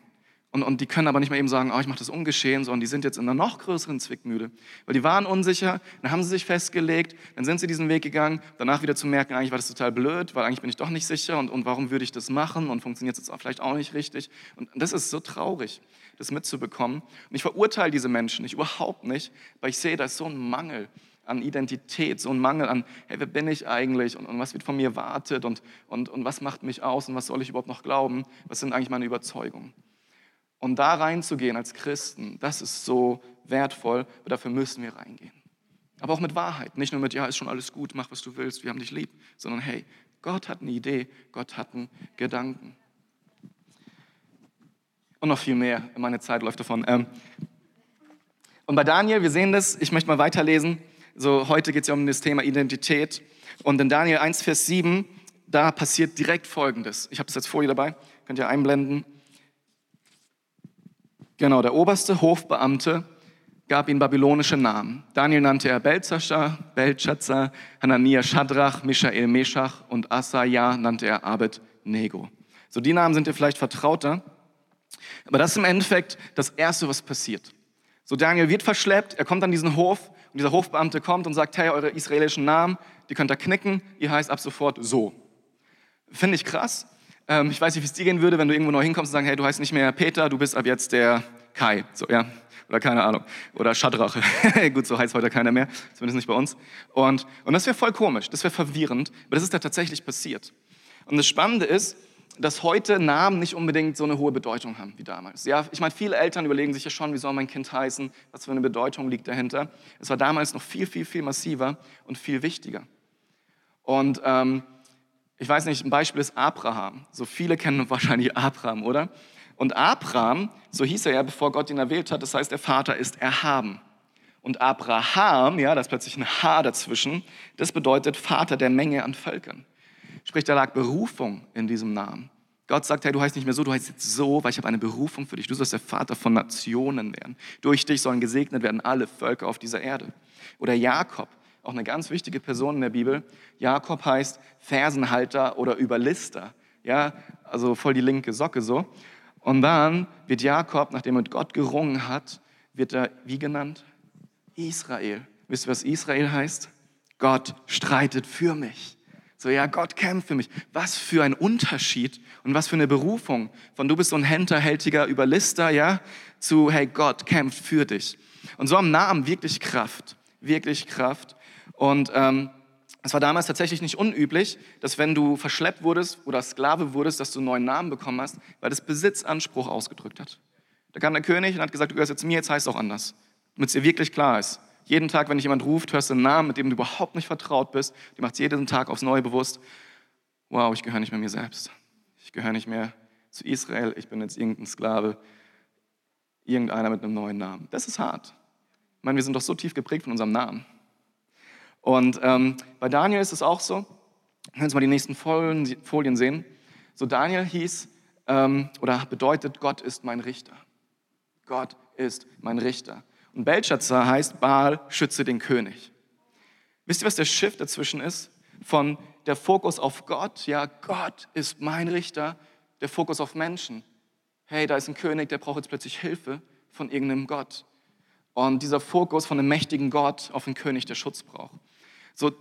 Und, und die können aber nicht mehr eben sagen, oh, ich mache das ungeschehen, sondern die sind jetzt in einer noch größeren Zwickmühle. Weil die waren unsicher, dann haben sie sich festgelegt, dann sind sie diesen Weg gegangen, danach wieder zu merken, eigentlich war das total blöd, weil eigentlich bin ich doch nicht sicher und, und warum würde ich das machen und funktioniert es jetzt vielleicht auch nicht richtig. Und das ist so traurig, das mitzubekommen. Und ich verurteile diese Menschen nicht, überhaupt nicht, weil ich sehe, da ist so ein Mangel an Identität, so ein Mangel an, hey, wer bin ich eigentlich und, und was wird von mir erwartet und, und, und was macht mich aus und was soll ich überhaupt noch glauben, was sind eigentlich meine Überzeugungen. Und da reinzugehen als Christen, das ist so wertvoll, aber dafür müssen wir reingehen. Aber auch mit Wahrheit, nicht nur mit, ja, ist schon alles gut, mach, was du willst, wir haben dich lieb, sondern hey, Gott hat eine Idee, Gott hat einen Gedanken. Und noch viel mehr, meine Zeit läuft davon. Ähm, und bei Daniel, wir sehen das, ich möchte mal weiterlesen, so heute geht es ja um das Thema Identität. Und in Daniel 1, Vers 7, da passiert direkt Folgendes. Ich habe das jetzt vor dir dabei, könnt ihr einblenden. Genau, der oberste Hofbeamte gab ihm babylonische Namen. Daniel nannte er Belzascha, Belshazzar, Hanania Shadrach, Michael Meshach und Asaja nannte er Abed-Nego. So, die Namen sind dir vielleicht vertrauter. Aber das ist im Endeffekt das Erste, was passiert. So Daniel wird verschleppt, er kommt an diesen Hof und dieser Hofbeamte kommt und sagt, hey, eure israelischen Namen, die könnt ihr knicken, ihr heißt ab sofort so. Finde ich krass. Ähm, ich weiß nicht, wie es dir gehen würde, wenn du irgendwo neu hinkommst und sagst, hey, du heißt nicht mehr Peter, du bist ab jetzt der Kai. So, ja. Oder keine Ahnung. Oder Schadrache. Gut, so heißt heute keiner mehr. Zumindest nicht bei uns. Und, und das wäre voll komisch. Das wäre verwirrend. Aber das ist da tatsächlich passiert. Und das Spannende ist, dass heute Namen nicht unbedingt so eine hohe Bedeutung haben wie damals. Ja, ich meine, viele Eltern überlegen sich ja schon, wie soll mein Kind heißen, was für eine Bedeutung liegt dahinter. Es war damals noch viel, viel, viel massiver und viel wichtiger. Und ähm, ich weiß nicht, ein Beispiel ist Abraham. So viele kennen wahrscheinlich Abraham, oder? Und Abraham, so hieß er ja, bevor Gott ihn erwählt hat, das heißt, der Vater ist erhaben. Und Abraham, ja, da ist plötzlich ein H dazwischen, das bedeutet Vater der Menge an Völkern. Sprich, da lag Berufung in diesem Namen. Gott sagt, hey, du heißt nicht mehr so, du heißt jetzt so, weil ich habe eine Berufung für dich. Du sollst der Vater von Nationen werden. Durch dich sollen gesegnet werden alle Völker auf dieser Erde. Oder Jakob, auch eine ganz wichtige Person in der Bibel. Jakob heißt Fersenhalter oder Überlister. Ja, also voll die linke Socke so. Und dann wird Jakob, nachdem er mit Gott gerungen hat, wird er wie genannt? Israel. Wisst ihr, was Israel heißt? Gott streitet für mich. So, ja, Gott kämpft für mich. Was für ein Unterschied und was für eine Berufung. Von du bist so ein hinterhältiger Überlister, ja, zu, hey, Gott kämpft für dich. Und so am Namen wirklich Kraft, wirklich Kraft. Und ähm, es war damals tatsächlich nicht unüblich, dass wenn du verschleppt wurdest oder Sklave wurdest, dass du einen neuen Namen bekommen hast, weil das Besitzanspruch ausgedrückt hat. Da kam der König und hat gesagt, du gehörst jetzt mir, jetzt heißt es auch anders. Damit es dir wirklich klar ist. Jeden Tag, wenn dich jemand ruft, hörst du einen Namen, mit dem du überhaupt nicht vertraut bist. Die macht jeden Tag aufs Neue bewusst. Wow, ich gehöre nicht mehr mir selbst. Ich gehöre nicht mehr zu Israel. Ich bin jetzt irgendein Sklave. Irgendeiner mit einem neuen Namen. Das ist hart. Ich meine, wir sind doch so tief geprägt von unserem Namen. Und ähm, bei Daniel ist es auch so. Können Sie mal die nächsten Folien sehen. So Daniel hieß ähm, oder bedeutet, Gott ist mein Richter. Gott ist mein Richter. Und Belshazzar heißt, Baal schütze den König. Wisst ihr, was der Shift dazwischen ist? Von der Fokus auf Gott, ja, Gott ist mein Richter, der Fokus auf Menschen. Hey, da ist ein König, der braucht jetzt plötzlich Hilfe von irgendeinem Gott. Und dieser Fokus von einem mächtigen Gott auf einen König, der Schutz braucht. So,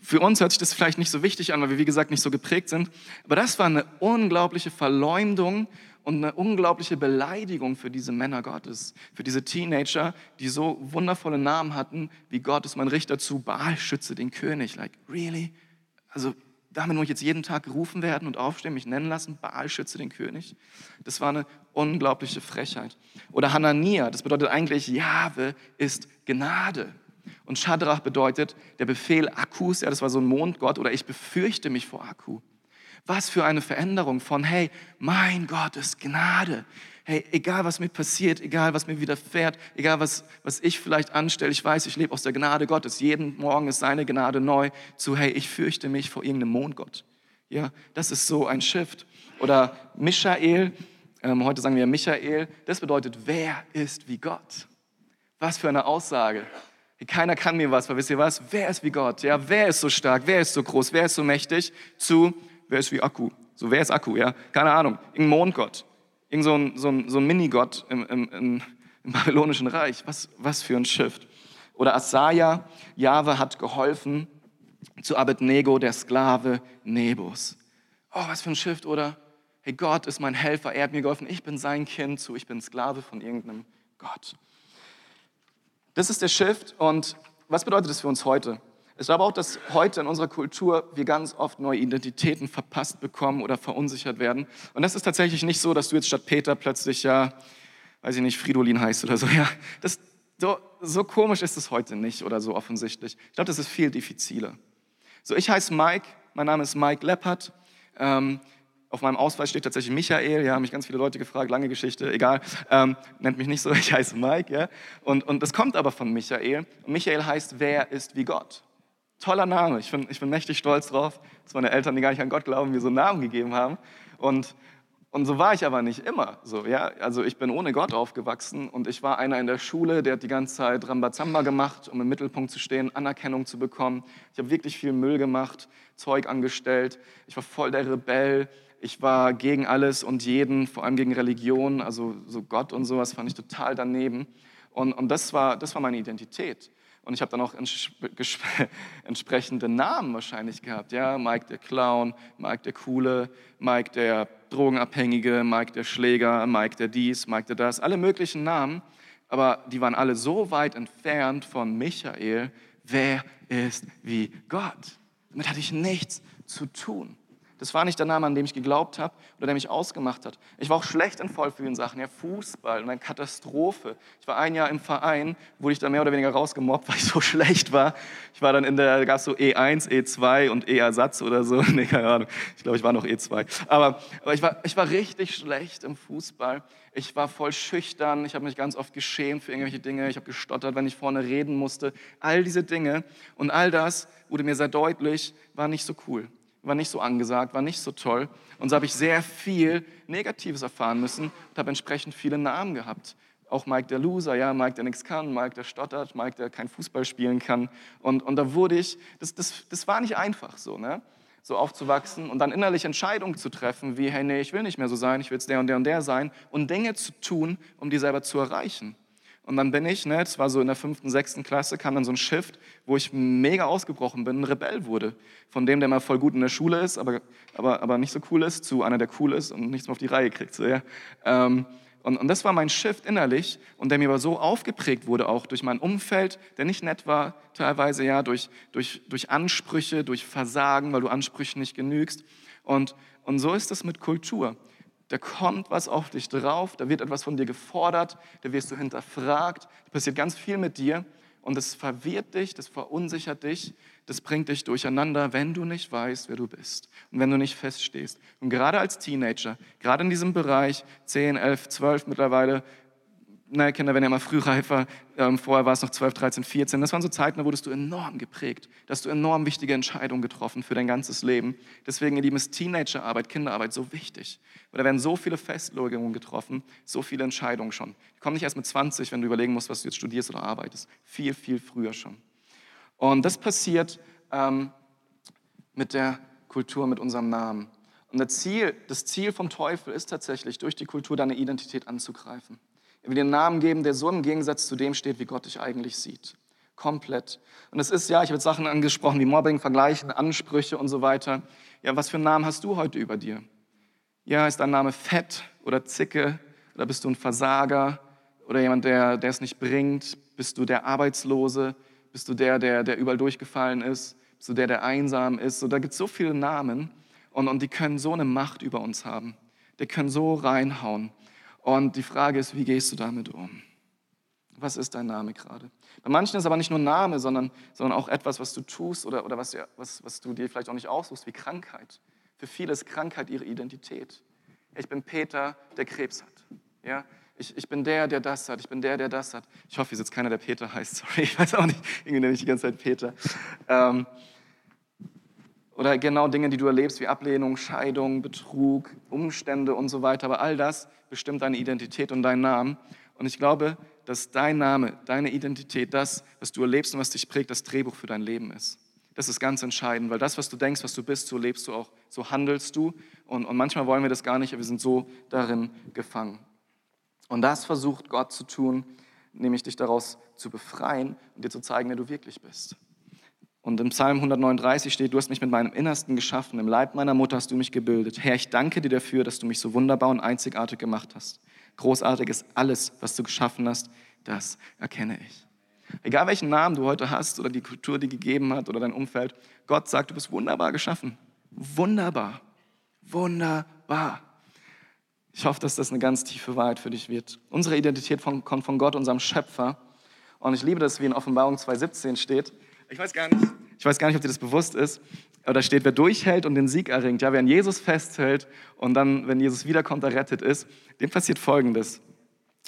für uns hört sich das vielleicht nicht so wichtig an, weil wir, wie gesagt, nicht so geprägt sind. Aber das war eine unglaubliche Verleumdung und eine unglaubliche Beleidigung für diese Männer Gottes, für diese Teenager, die so wundervolle Namen hatten, wie Gott ist mein Richter zu, Baal schütze den König. Like, really? Also damit muss ich jetzt jeden Tag gerufen werden und aufstehen, mich nennen lassen, Baal schütze den König. Das war eine unglaubliche Frechheit. Oder Hanania, das bedeutet eigentlich, Jahwe ist Gnade. Und Shadrach bedeutet der Befehl Akkus, ja, das war so ein Mondgott, oder ich befürchte mich vor Akku. Was für eine Veränderung von, hey, mein Gott ist Gnade. Hey, egal was mir passiert, egal was mir widerfährt, egal was, was ich vielleicht anstelle, ich weiß, ich lebe aus der Gnade Gottes. Jeden Morgen ist seine Gnade neu zu, hey, ich fürchte mich vor irgendeinem Mondgott. Ja, das ist so ein Shift. Oder Michael, ähm, heute sagen wir Michael, das bedeutet, wer ist wie Gott? Was für eine Aussage. Keiner kann mir was, weil wisst ihr was? Wer ist wie Gott? Ja, wer ist so stark? Wer ist so groß? Wer ist so mächtig? Zu, wer ist wie Akku? So, wer ist Akku? Ja, keine Ahnung. Irgendein Mondgott. Irgend so ein, so ein, so ein Minigott im, im, im, im babylonischen Reich. Was, was für ein Shift. Oder Asaja, Jahwe hat geholfen zu Abednego, der Sklave Nebos. Oh, was für ein Shift, oder? Hey, Gott ist mein Helfer, er hat mir geholfen, ich bin sein Kind, zu ich bin Sklave von irgendeinem Gott. Das ist der Shift und was bedeutet das für uns heute? Ich glaube auch, dass heute in unserer Kultur wir ganz oft neue Identitäten verpasst bekommen oder verunsichert werden. Und das ist tatsächlich nicht so, dass du jetzt statt Peter plötzlich ja, weiß ich nicht, Fridolin heißt oder so. Ja, das, so, so komisch ist es heute nicht oder so offensichtlich. Ich glaube, das ist viel diffiziler. So, ich heiße Mike, mein Name ist Mike Leppert. Ähm, auf meinem Ausweis steht tatsächlich Michael, ja, haben mich ganz viele Leute gefragt, lange Geschichte, egal, ähm, nennt mich nicht so, ich heiße Mike, ja. Und, und das kommt aber von Michael. Und Michael heißt, wer ist wie Gott? Toller Name, ich bin, ich bin mächtig stolz drauf, dass meine Eltern, die gar nicht an Gott glauben, mir so einen Namen gegeben haben. Und, und so war ich aber nicht immer. So, ja? Also ich bin ohne Gott aufgewachsen und ich war einer in der Schule, der hat die ganze Zeit Rambazamba gemacht, um im Mittelpunkt zu stehen, Anerkennung zu bekommen. Ich habe wirklich viel Müll gemacht, Zeug angestellt. Ich war voll der Rebell. Ich war gegen alles und jeden, vor allem gegen Religion, also so Gott und sowas fand ich total daneben. Und, und das, war, das war meine Identität. Und ich habe dann auch entsprechende Namen wahrscheinlich gehabt. Ja, Mike der Clown, Mike der Coole, Mike der Drogenabhängige, Mike der Schläger, Mike der dies, Mike der das, alle möglichen Namen. Aber die waren alle so weit entfernt von Michael. Wer ist wie Gott? Damit hatte ich nichts zu tun. Das war nicht der Name, an dem ich geglaubt habe oder der mich ausgemacht hat. Ich war auch schlecht in voll vielen Sachen. Ja, Fußball und eine Katastrophe. Ich war ein Jahr im Verein, wurde ich da mehr oder weniger rausgemobbt, weil ich so schlecht war. Ich war dann in der, gab es so E1, E2 und E-Ersatz oder so. Nee, keine Ahnung. Ich glaube, ich war noch E2. Aber, aber ich, war, ich war richtig schlecht im Fußball. Ich war voll schüchtern. Ich habe mich ganz oft geschämt für irgendwelche Dinge. Ich habe gestottert, wenn ich vorne reden musste. All diese Dinge und all das wurde mir sehr deutlich, war nicht so cool war nicht so angesagt, war nicht so toll. Und so habe ich sehr viel Negatives erfahren müssen und habe entsprechend viele Namen gehabt. Auch Mike der Loser, ja, Mike der nichts kann, Mike der stottert, Mike der kein Fußball spielen kann. Und, und da wurde ich, das, das, das war nicht einfach so, ne? so aufzuwachsen und dann innerlich Entscheidungen zu treffen, wie, hey, nee, ich will nicht mehr so sein, ich will jetzt der und der und der sein und Dinge zu tun, um die selber zu erreichen. Und dann bin ich, ne, das war so in der fünften, sechsten Klasse, kam dann so ein Shift, wo ich mega ausgebrochen bin, ein Rebell wurde. Von dem, der mal voll gut in der Schule ist, aber, aber, aber nicht so cool ist, zu einer, der cool ist und nichts mehr auf die Reihe kriegt. So, ja. Ähm, und, und das war mein Shift innerlich und der mir aber so aufgeprägt wurde, auch durch mein Umfeld, der nicht nett war, teilweise ja, durch, durch, durch Ansprüche, durch Versagen, weil du Ansprüchen nicht genügst. Und, und so ist es mit Kultur da kommt was auf dich drauf, da wird etwas von dir gefordert, da wirst du hinterfragt, da passiert ganz viel mit dir und das verwirrt dich, das verunsichert dich, das bringt dich durcheinander, wenn du nicht weißt, wer du bist und wenn du nicht feststehst. Und gerade als Teenager, gerade in diesem Bereich, 10, 11, 12 mittlerweile, naja, Kinder werden ja immer frühreifer, ähm, vorher war es noch 12, 13, 14. Das waren so Zeiten, da wurdest du enorm geprägt. Da hast du enorm wichtige Entscheidungen getroffen für dein ganzes Leben. Deswegen, ihr Lieben, ist Teenagerarbeit, Kinderarbeit so wichtig. Weil da werden so viele Festlegungen getroffen, so viele Entscheidungen schon. Die kommen nicht erst mit 20, wenn du überlegen musst, was du jetzt studierst oder arbeitest. Viel, viel früher schon. Und das passiert ähm, mit der Kultur, mit unserem Namen. Und das Ziel, das Ziel vom Teufel ist tatsächlich, durch die Kultur deine Identität anzugreifen. Er will dir einen Namen geben, der so im Gegensatz zu dem steht, wie Gott dich eigentlich sieht. Komplett. Und es ist, ja, ich habe Sachen angesprochen wie Mobbing, Vergleichen, Ansprüche und so weiter. Ja, was für einen Namen hast du heute über dir? Ja, ist dein Name Fett oder Zicke? Oder bist du ein Versager? Oder jemand, der, der es nicht bringt? Bist du der Arbeitslose? Bist du der, der, der überall durchgefallen ist? Bist du der, der einsam ist? So, da gibt es so viele Namen und, und die können so eine Macht über uns haben. Die können so reinhauen. Und die Frage ist, wie gehst du damit um? Was ist dein Name gerade? Bei manchen ist aber nicht nur Name, sondern, sondern auch etwas, was du tust oder, oder was, was, was du dir vielleicht auch nicht aussuchst, wie Krankheit. Für viele ist Krankheit ihre Identität. Ich bin Peter, der Krebs hat. Ja? Ich, ich bin der, der das hat. Ich bin der, der das hat. Ich hoffe, hier sitzt keiner, der Peter heißt. Sorry, ich weiß auch nicht. Irgendwie nenne ich die ganze Zeit Peter. Ähm, oder genau Dinge, die du erlebst, wie Ablehnung, Scheidung, Betrug, Umstände und so weiter. Aber all das bestimmt deine Identität und deinen Namen. Und ich glaube, dass dein Name, deine Identität, das, was du erlebst und was dich prägt, das Drehbuch für dein Leben ist. Das ist ganz entscheidend, weil das, was du denkst, was du bist, so lebst du auch, so handelst du. Und, und manchmal wollen wir das gar nicht, aber wir sind so darin gefangen. Und das versucht Gott zu tun, nämlich dich daraus zu befreien und dir zu zeigen, wer du wirklich bist. Und im Psalm 139 steht, du hast mich mit meinem Innersten geschaffen, im Leib meiner Mutter hast du mich gebildet. Herr, ich danke dir dafür, dass du mich so wunderbar und einzigartig gemacht hast. Großartig ist alles, was du geschaffen hast, das erkenne ich. Egal welchen Namen du heute hast oder die Kultur, die gegeben hat oder dein Umfeld, Gott sagt, du bist wunderbar geschaffen. Wunderbar. Wunderbar. Ich hoffe, dass das eine ganz tiefe Wahrheit für dich wird. Unsere Identität kommt von Gott, unserem Schöpfer. Und ich liebe das, wie in Offenbarung 2,17 steht. Ich weiß gar nicht, ich weiß gar nicht, ob dir das bewusst ist. Aber da steht, wer durchhält und den Sieg erringt, ja, wer an Jesus festhält und dann, wenn Jesus wiederkommt, errettet ist, dem passiert Folgendes.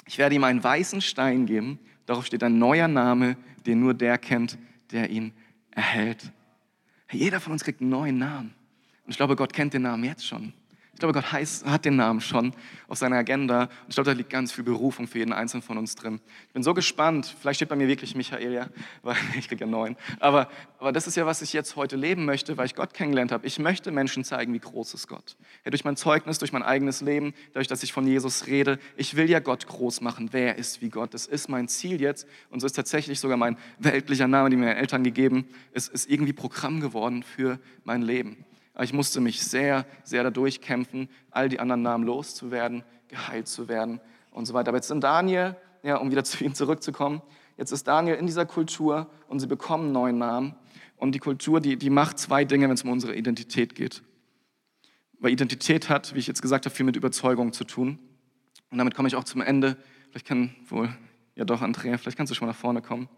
Ich werde ihm einen weißen Stein geben, darauf steht ein neuer Name, den nur der kennt, der ihn erhält. Jeder von uns kriegt einen neuen Namen. Und ich glaube, Gott kennt den Namen jetzt schon. Ich glaube, Gott heißt, hat den Namen schon auf seiner Agenda. Und ich glaube, da liegt ganz viel Berufung für jeden Einzelnen von uns drin. Ich bin so gespannt. Vielleicht steht bei mir wirklich Michael, ja, weil ich kriege ja neun. Aber, aber das ist ja, was ich jetzt heute leben möchte, weil ich Gott kennengelernt habe. Ich möchte Menschen zeigen, wie groß ist Gott. Ja, durch mein Zeugnis, durch mein eigenes Leben, dadurch, dass ich von Jesus rede. Ich will ja Gott groß machen. Wer ist wie Gott? Das ist mein Ziel jetzt. Und so ist tatsächlich sogar mein weltlicher Name, den mir meine Eltern gegeben, ist, ist irgendwie Programm geworden für mein Leben. Ich musste mich sehr, sehr dadurch kämpfen, all die anderen Namen loszuwerden, geheilt zu werden und so weiter. Aber jetzt sind Daniel, ja, um wieder zu ihm zurückzukommen, jetzt ist Daniel in dieser Kultur und sie bekommen einen neuen Namen. Und die Kultur, die, die macht zwei Dinge, wenn es um unsere Identität geht. Weil Identität hat, wie ich jetzt gesagt habe, viel mit Überzeugung zu tun. Und damit komme ich auch zum Ende. Vielleicht kann wohl, ja doch, Andrea, vielleicht kannst du schon mal nach vorne kommen.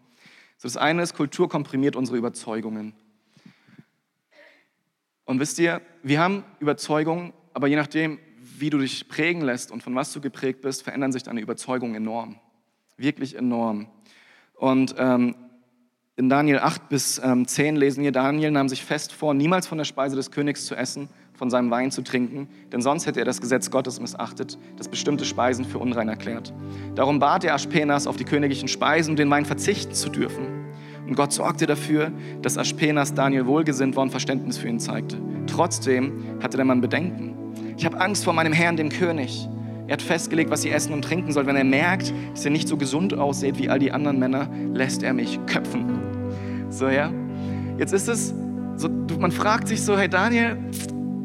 So, das eine ist, Kultur komprimiert unsere Überzeugungen. Und wisst ihr, wir haben Überzeugungen, aber je nachdem, wie du dich prägen lässt und von was du geprägt bist, verändern sich deine Überzeugungen enorm. Wirklich enorm. Und ähm, in Daniel 8 bis ähm, 10 lesen wir, Daniel nahm sich fest vor, niemals von der Speise des Königs zu essen, von seinem Wein zu trinken, denn sonst hätte er das Gesetz Gottes missachtet, das bestimmte Speisen für unrein erklärt. Darum bat er Aspenas, auf die königlichen Speisen und den Wein verzichten zu dürfen. Und Gott sorgte dafür, dass Aspenas Daniel wohlgesinnt war und Verständnis für ihn zeigte. Trotzdem hatte der Mann Bedenken. Ich habe Angst vor meinem Herrn, dem König. Er hat festgelegt, was sie essen und trinken soll. Wenn er merkt, dass er nicht so gesund aussieht wie all die anderen Männer, lässt er mich köpfen. So, ja. Jetzt ist es, so, man fragt sich so, hey Daniel,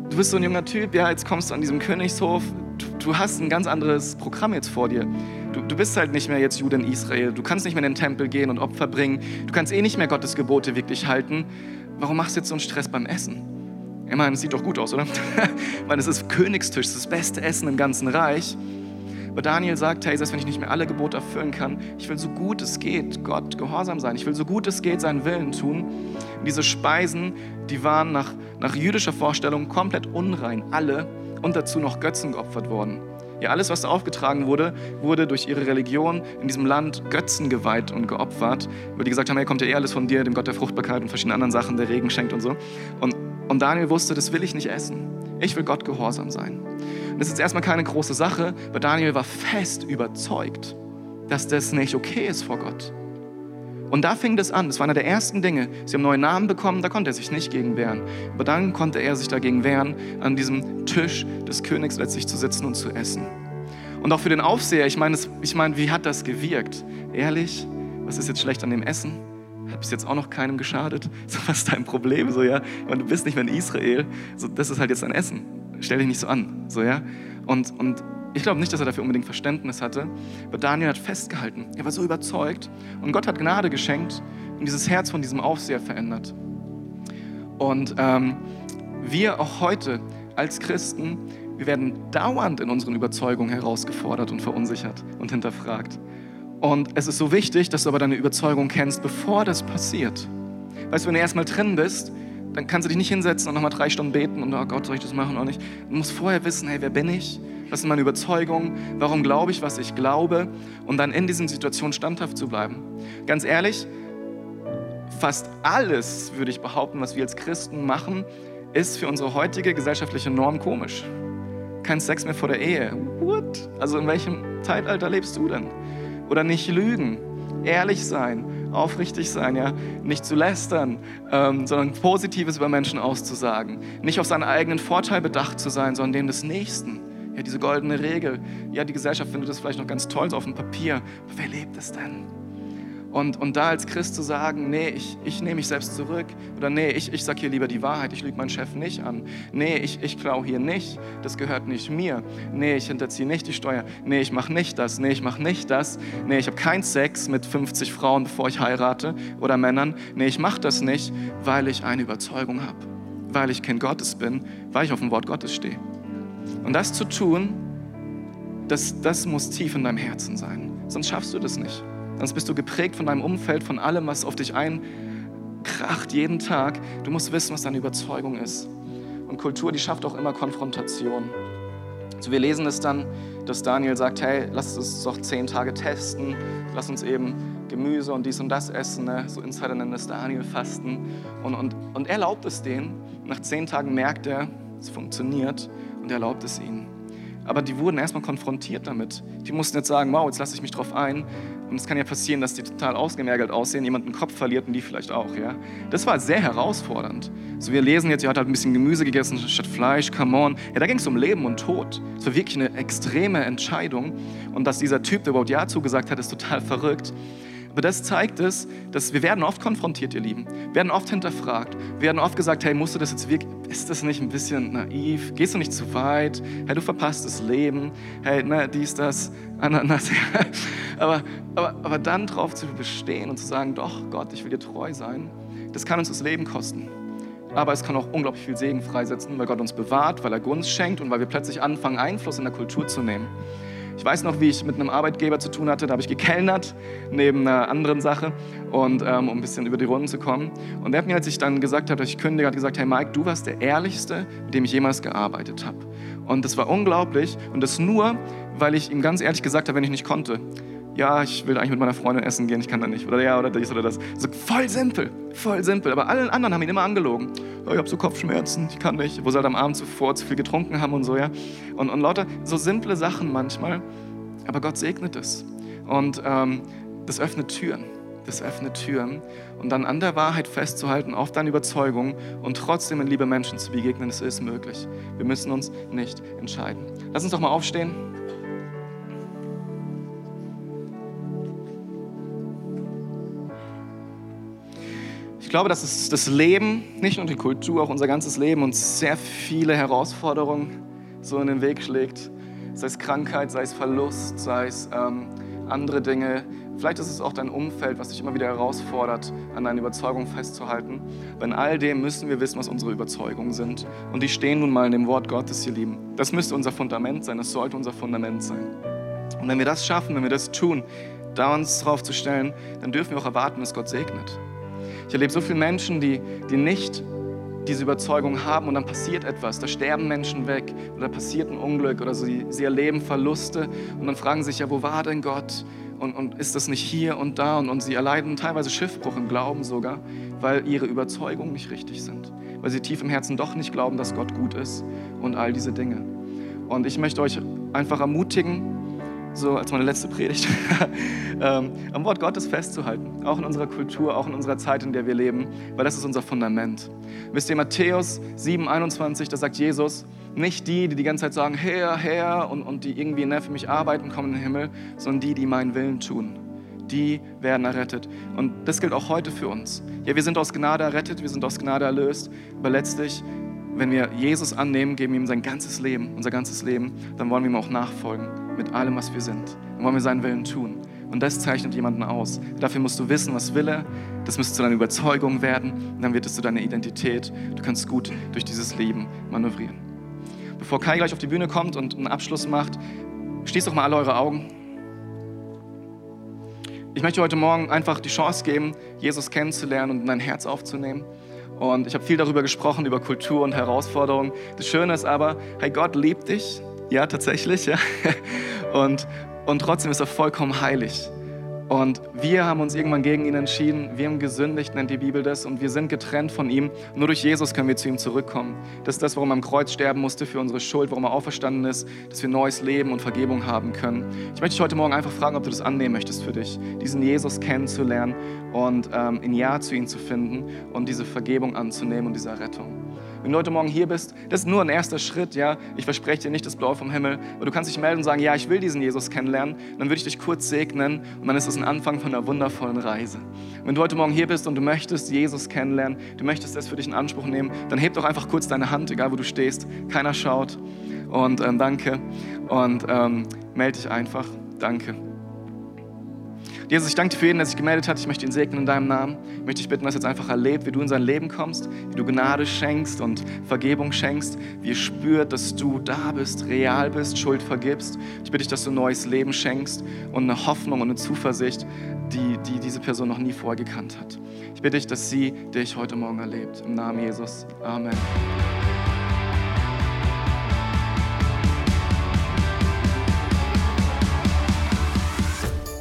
du bist so ein junger Typ, ja, jetzt kommst du an diesem Königshof, du, du hast ein ganz anderes Programm jetzt vor dir. Du, du bist halt nicht mehr jetzt Jude in Israel. Du kannst nicht mehr in den Tempel gehen und Opfer bringen. Du kannst eh nicht mehr Gottes Gebote wirklich halten. Warum machst du jetzt so einen Stress beim Essen? Ich meine, es sieht doch gut aus, oder? ich meine, es ist Königstisch, das beste Essen im ganzen Reich. Aber Daniel sagt, hey, selbst wenn ich nicht mehr alle Gebote erfüllen kann, ich will so gut es geht Gott gehorsam sein. Ich will so gut es geht seinen Willen tun. Und diese Speisen, die waren nach, nach jüdischer Vorstellung komplett unrein, alle, und dazu noch Götzen geopfert worden. Ja, alles, was da aufgetragen wurde, wurde durch ihre Religion in diesem Land Götzen geweiht und geopfert, weil die gesagt haben, hey, kommt ja eh alles von dir, dem Gott der Fruchtbarkeit und verschiedene anderen Sachen, der Regen schenkt und so. Und, und Daniel wusste, das will ich nicht essen. Ich will Gott gehorsam sein. Und das ist erstmal keine große Sache, weil Daniel war fest überzeugt, dass das nicht okay ist vor Gott. Und da fing das an. Das war einer der ersten Dinge. Sie haben neue Namen bekommen, da konnte er sich nicht gegen wehren. Aber dann konnte er sich dagegen wehren, an diesem Tisch des Königs letztlich zu sitzen und zu essen. Und auch für den Aufseher, ich meine, ich meine, wie hat das gewirkt? Ehrlich, was ist jetzt schlecht an dem Essen? Hat bis jetzt auch noch keinem geschadet? So, was ist dein Problem? So, ja? Meine, du bist nicht mehr in Israel. So, das ist halt jetzt dein Essen. Stell dich nicht so an. So, ja? Und, und ich glaube nicht, dass er dafür unbedingt Verständnis hatte, aber Daniel hat festgehalten. Er war so überzeugt und Gott hat Gnade geschenkt und dieses Herz von diesem Aufseher verändert. Und ähm, wir auch heute als Christen, wir werden dauernd in unseren Überzeugungen herausgefordert und verunsichert und hinterfragt. Und es ist so wichtig, dass du aber deine Überzeugung kennst, bevor das passiert. Weißt du, wenn du erstmal drin bist, dann kannst du dich nicht hinsetzen und nochmal drei Stunden beten und, oh Gott, soll ich das machen oder nicht? Du musst vorher wissen, hey, wer bin ich? Was sind meine Überzeugungen? Warum glaube ich, was ich glaube? Und dann in diesen Situationen standhaft zu bleiben. Ganz ehrlich, fast alles, würde ich behaupten, was wir als Christen machen, ist für unsere heutige gesellschaftliche Norm komisch. Kein Sex mehr vor der Ehe. What? Also in welchem Zeitalter lebst du denn? Oder nicht lügen, ehrlich sein, aufrichtig sein, ja, nicht zu lästern, ähm, sondern Positives über Menschen auszusagen, nicht auf seinen eigenen Vorteil bedacht zu sein, sondern dem des Nächsten. Ja, diese goldene Regel. Ja, die Gesellschaft findet das vielleicht noch ganz toll so auf dem Papier. Aber wer lebt es denn? Und, und da als Christ zu sagen, nee, ich, ich nehme mich selbst zurück. Oder nee, ich, ich sage hier lieber die Wahrheit, ich lüge meinen Chef nicht an. Nee, ich, ich klaue hier nicht, das gehört nicht mir. Nee, ich hinterziehe nicht die Steuer. Nee, ich mache nicht das. Nee, ich mache nicht das. Nee, ich habe keinen Sex mit 50 Frauen, bevor ich heirate oder Männern. Nee, ich mache das nicht, weil ich eine Überzeugung habe. Weil ich Kind Gottes bin, weil ich auf dem Wort Gottes stehe. Und das zu tun, das, das muss tief in deinem Herzen sein. Sonst schaffst du das nicht. Sonst bist du geprägt von deinem Umfeld, von allem, was auf dich einkracht jeden Tag. Du musst wissen, was deine Überzeugung ist. Und Kultur, die schafft auch immer Konfrontation. So, wir lesen es dann, dass Daniel sagt, hey, lass uns doch zehn Tage testen, lass uns eben Gemüse und dies und das essen. Ne? So Insider nennen das Daniel Fasten. Und, und, und er erlaubt es denen. Nach zehn Tagen merkt er, Es funktioniert und er erlaubt es ihnen. Aber die wurden erstmal konfrontiert damit. Die mussten jetzt sagen, wow, jetzt lasse ich mich drauf ein. Und es kann ja passieren, dass die total ausgemergelt aussehen, jemand einen Kopf verliert und die vielleicht auch. Ja? Das war sehr herausfordernd. So, wir lesen jetzt, ihr habt halt ein bisschen Gemüse gegessen statt Fleisch, come on. Ja, da ging es um Leben und Tod. Es war wirklich eine extreme Entscheidung. Und dass dieser Typ, der überhaupt Ja zugesagt hat, ist total verrückt. Aber das zeigt es, dass wir werden oft konfrontiert, ihr Lieben. Werden oft hinterfragt. Werden oft gesagt, hey, musst du das jetzt wirklich, ist das nicht ein bisschen naiv? Gehst du nicht zu weit? Hey, du verpasst das Leben. Hey, ne, dies, das, Ananas. aber, aber, aber dann drauf zu bestehen und zu sagen, doch, Gott, ich will dir treu sein, das kann uns das Leben kosten. Aber es kann auch unglaublich viel Segen freisetzen, weil Gott uns bewahrt, weil er Gunst schenkt und weil wir plötzlich anfangen, Einfluss in der Kultur zu nehmen. Ich weiß noch, wie ich mit einem Arbeitgeber zu tun hatte. Da habe ich gekellnert neben einer anderen Sache, und, ähm, um ein bisschen über die Runden zu kommen. Und er hat mir, als ich dann gesagt habe, dass ich kündige, hat gesagt, hey Mike, du warst der Ehrlichste, mit dem ich jemals gearbeitet habe. Und das war unglaublich. Und das nur, weil ich ihm ganz ehrlich gesagt habe, wenn ich nicht konnte ja, ich will eigentlich mit meiner Freundin essen gehen, ich kann da nicht. Oder ja, oder dies oder das. So voll simpel, voll simpel. Aber alle anderen haben ihn immer angelogen. Ja, ich habe so Kopfschmerzen, ich kann nicht. Wo sie halt am Abend zuvor zu viel getrunken haben und so, ja. Und, und lauter so simple Sachen manchmal. Aber Gott segnet es. Und ähm, das öffnet Türen. Das öffnet Türen. Und dann an der Wahrheit festzuhalten, auf deine Überzeugung und trotzdem in Liebe Menschen zu begegnen, das ist möglich. Wir müssen uns nicht entscheiden. Lass uns doch mal aufstehen. Glaube, dass es das Leben, nicht nur die Kultur, auch unser ganzes Leben uns sehr viele Herausforderungen so in den Weg schlägt. Sei es Krankheit, sei es Verlust, sei es ähm, andere Dinge. Vielleicht ist es auch dein Umfeld, was dich immer wieder herausfordert, an deinen Überzeugungen festzuhalten. Aber in all dem müssen wir wissen, was unsere Überzeugungen sind. Und die stehen nun mal in dem Wort Gottes, ihr Lieben. Das müsste unser Fundament sein, das sollte unser Fundament sein. Und wenn wir das schaffen, wenn wir das tun, da uns drauf zu stellen, dann dürfen wir auch erwarten, dass Gott segnet. Ich erlebe so viele Menschen, die, die nicht diese Überzeugung haben und dann passiert etwas, da sterben Menschen weg oder passiert ein Unglück oder sie, sie erleben Verluste und dann fragen sich ja, wo war denn Gott? Und, und ist das nicht hier und da? Und, und sie erleiden teilweise Schiffbruch im Glauben sogar, weil ihre Überzeugungen nicht richtig sind, weil sie tief im Herzen doch nicht glauben, dass Gott gut ist und all diese Dinge. Und ich möchte euch einfach ermutigen, so als meine letzte Predigt, ähm, am Wort Gottes festzuhalten, auch in unserer Kultur, auch in unserer Zeit, in der wir leben, weil das ist unser Fundament. Wisst ihr, Matthäus 7, 21, da sagt Jesus, nicht die, die die ganze Zeit sagen, Herr, Herr, und, und die irgendwie ne, für mich arbeiten, kommen in den Himmel, sondern die, die meinen Willen tun. Die werden errettet. Und das gilt auch heute für uns. Ja, wir sind aus Gnade errettet, wir sind aus Gnade erlöst, aber letztlich wenn wir Jesus annehmen, geben ihm sein ganzes Leben, unser ganzes Leben, dann wollen wir ihm auch nachfolgen mit allem, was wir sind. Dann wollen wir seinen Willen tun. Und das zeichnet jemanden aus. Dafür musst du wissen, was will er. Das müsste zu deiner Überzeugung werden. Und dann wird es zu deiner Identität. Du kannst gut durch dieses Leben manövrieren. Bevor Kai gleich auf die Bühne kommt und einen Abschluss macht, schließt doch mal alle eure Augen. Ich möchte heute Morgen einfach die Chance geben, Jesus kennenzulernen und in dein Herz aufzunehmen. Und ich habe viel darüber gesprochen, über Kultur und Herausforderungen. Das Schöne ist aber, hey, Gott liebt dich ja, tatsächlich. Ja. Und, und trotzdem ist er vollkommen heilig. Und wir haben uns irgendwann gegen ihn entschieden. Wir haben gesündigt, nennt die Bibel das. Und wir sind getrennt von ihm. Nur durch Jesus können wir zu ihm zurückkommen. Das ist das, warum er am Kreuz sterben musste für unsere Schuld, warum er auferstanden ist, dass wir neues Leben und Vergebung haben können. Ich möchte dich heute Morgen einfach fragen, ob du das annehmen möchtest für dich, diesen Jesus kennenzulernen und ähm, ein Ja zu ihm zu finden und diese Vergebung anzunehmen und diese Rettung. Wenn du heute Morgen hier bist, das ist nur ein erster Schritt, ja. Ich verspreche dir nicht das Blaue vom Himmel, aber du kannst dich melden und sagen, ja, ich will diesen Jesus kennenlernen. Dann würde ich dich kurz segnen und dann ist es ein Anfang von einer wundervollen Reise. Wenn du heute Morgen hier bist und du möchtest Jesus kennenlernen, du möchtest das für dich in Anspruch nehmen, dann heb doch einfach kurz deine Hand, egal wo du stehst. Keiner schaut. Und ähm, danke. Und ähm, melde dich einfach. Danke. Jesus, ich danke dir für jeden, der sich gemeldet hat. Ich möchte ihn segnen in deinem Namen. Ich möchte dich bitten, dass er jetzt einfach erlebt, wie du in sein Leben kommst, wie du Gnade schenkst und Vergebung schenkst, wie er spürt, dass du da bist, real bist, Schuld vergibst. Ich bitte dich, dass du ein neues Leben schenkst und eine Hoffnung und eine Zuversicht, die, die diese Person noch nie vorher gekannt hat. Ich bitte dich, dass sie dich heute Morgen erlebt. Im Namen Jesus. Amen.